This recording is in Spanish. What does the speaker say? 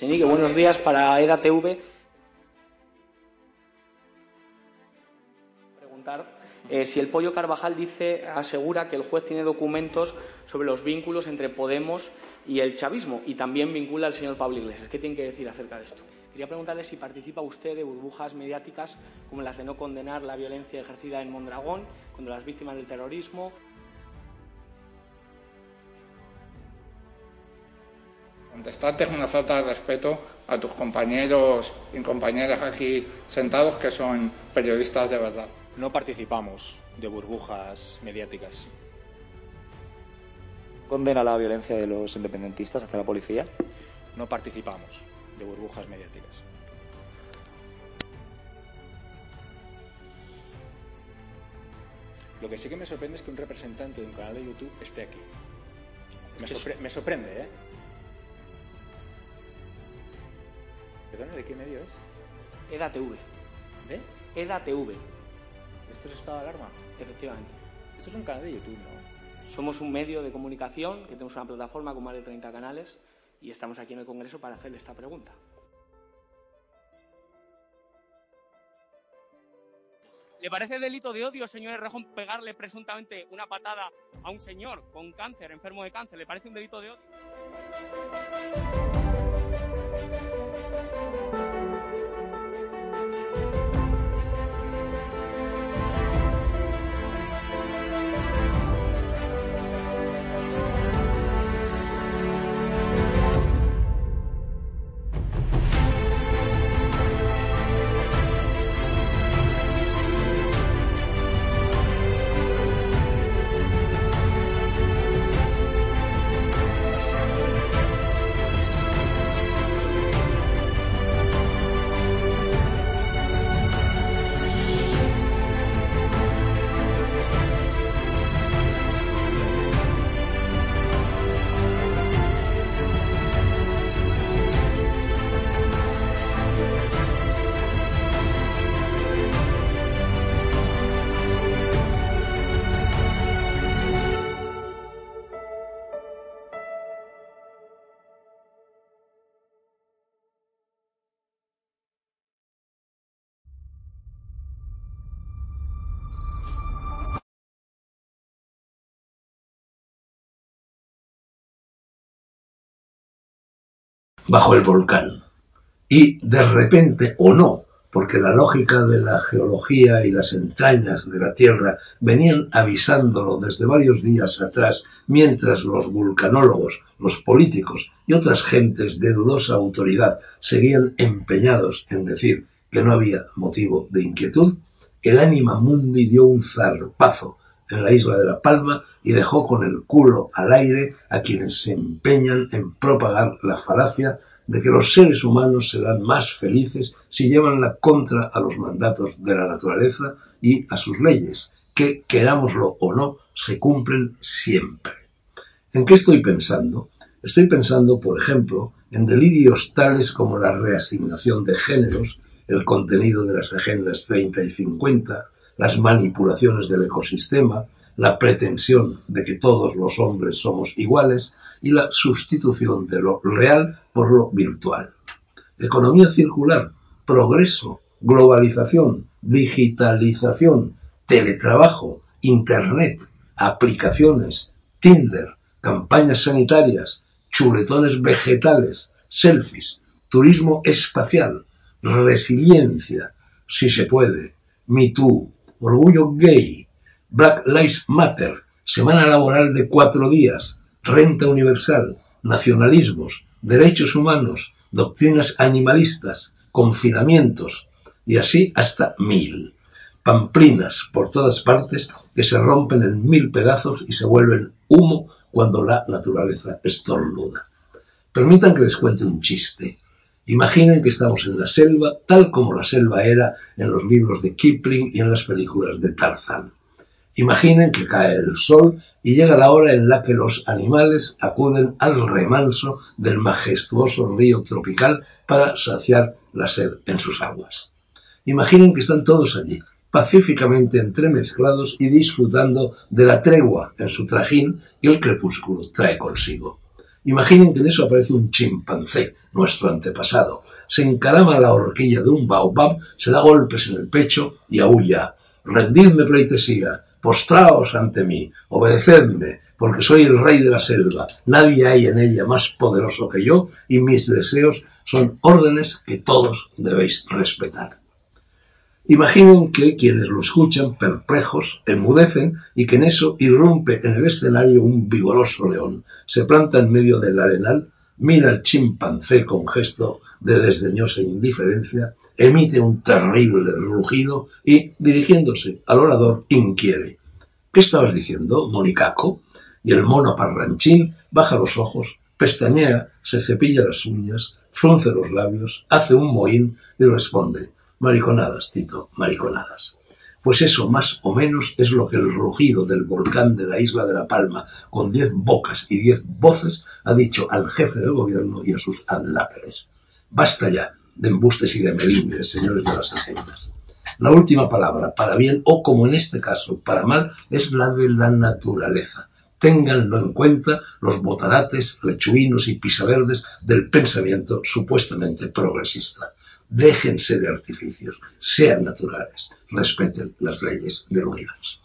Buenos días para EDATV. Preguntar eh, si el Pollo Carvajal dice, asegura que el juez tiene documentos sobre los vínculos entre Podemos y el chavismo y también vincula al señor Pablo Iglesias. ¿Qué tiene que decir acerca de esto? Quería preguntarle si participa usted de burbujas mediáticas como las de no condenar la violencia ejercida en Mondragón contra las víctimas del terrorismo. Contestarte es una falta de respeto a tus compañeros y compañeras aquí sentados que son periodistas de verdad. No participamos de burbujas mediáticas. ¿Condena la violencia de los independentistas hacia la policía? No participamos de burbujas mediáticas. Lo que sí que me sorprende es que un representante de un canal de YouTube esté aquí. Me, sorpre- me sorprende, ¿eh? Perdona, ¿de qué medio es? EDATV. ¿De? EDATV, ¿Esto es estado de alarma? efectivamente. Esto es un canal de YouTube, ¿no? Somos un medio de comunicación que tenemos una plataforma con más de 30 canales y estamos aquí en el Congreso para hacerle esta pregunta. ¿Le parece delito de odio, señor Errejón, pegarle presuntamente una patada a un señor con cáncer, enfermo de cáncer? ¿Le parece un delito de odio? Bajo el volcán. Y de repente, o no, porque la lógica de la geología y las entrañas de la Tierra venían avisándolo desde varios días atrás, mientras los vulcanólogos, los políticos y otras gentes de dudosa autoridad seguían empeñados en decir que no había motivo de inquietud, el ánima mundi dio un zarpazo en la isla de La Palma y dejó con el culo al aire a quienes se empeñan en propagar la falacia de que los seres humanos serán más felices si llevan la contra a los mandatos de la naturaleza y a sus leyes, que, querámoslo o no, se cumplen siempre. ¿En qué estoy pensando? Estoy pensando, por ejemplo, en delirios tales como la reasignación de géneros, el contenido de las agendas 30 y 50, las manipulaciones del ecosistema, la pretensión de que todos los hombres somos iguales y la sustitución de lo real por lo virtual. Economía circular, progreso, globalización, digitalización, teletrabajo, Internet, aplicaciones, Tinder, campañas sanitarias, chuletones vegetales, selfies, turismo espacial, resiliencia, si se puede, Me Too, orgullo gay, Black Lives Matter, semana laboral de cuatro días, renta universal, nacionalismos, derechos humanos, doctrinas animalistas, confinamientos, y así hasta mil. Pamplinas por todas partes que se rompen en mil pedazos y se vuelven humo cuando la naturaleza estornuda. Permitan que les cuente un chiste. Imaginen que estamos en la selva tal como la selva era en los libros de Kipling y en las películas de Tarzán. Imaginen que cae el sol y llega la hora en la que los animales acuden al remanso del majestuoso río tropical para saciar la sed en sus aguas. Imaginen que están todos allí, pacíficamente entremezclados y disfrutando de la tregua en su trajín que el crepúsculo trae consigo. Imaginen que en eso aparece un chimpancé, nuestro antepasado. Se encarama a la horquilla de un baobab, se da golpes en el pecho y aúlla. Rendidme pleitesía, postraos ante mí, obedecedme, porque soy el rey de la selva. Nadie hay en ella más poderoso que yo y mis deseos son órdenes que todos debéis respetar. Imaginen que quienes lo escuchan, perplejos, enmudecen y que en eso irrumpe en el escenario un vigoroso león. Se planta en medio del arenal, mira al chimpancé con gesto de desdeñosa indiferencia, emite un terrible rugido y, dirigiéndose al orador, inquiere. ¿Qué estabas diciendo, monicaco? Y el mono parranchín baja los ojos, pestañea, se cepilla las uñas, frunce los labios, hace un mohín y responde Mariconadas, Tito, mariconadas. Pues eso, más o menos, es lo que el rugido del volcán de la isla de La Palma, con diez bocas y diez voces, ha dicho al jefe del gobierno y a sus adláteres. Basta ya de embustes y de melindres, señores de las agendas. La última palabra, para bien o como en este caso, para mal, es la de la naturaleza. Ténganlo en cuenta los botarates, lechuinos y pisaverdes del pensamiento supuestamente progresista. Déjense de artificios, sean naturales, respeten las leyes del universo.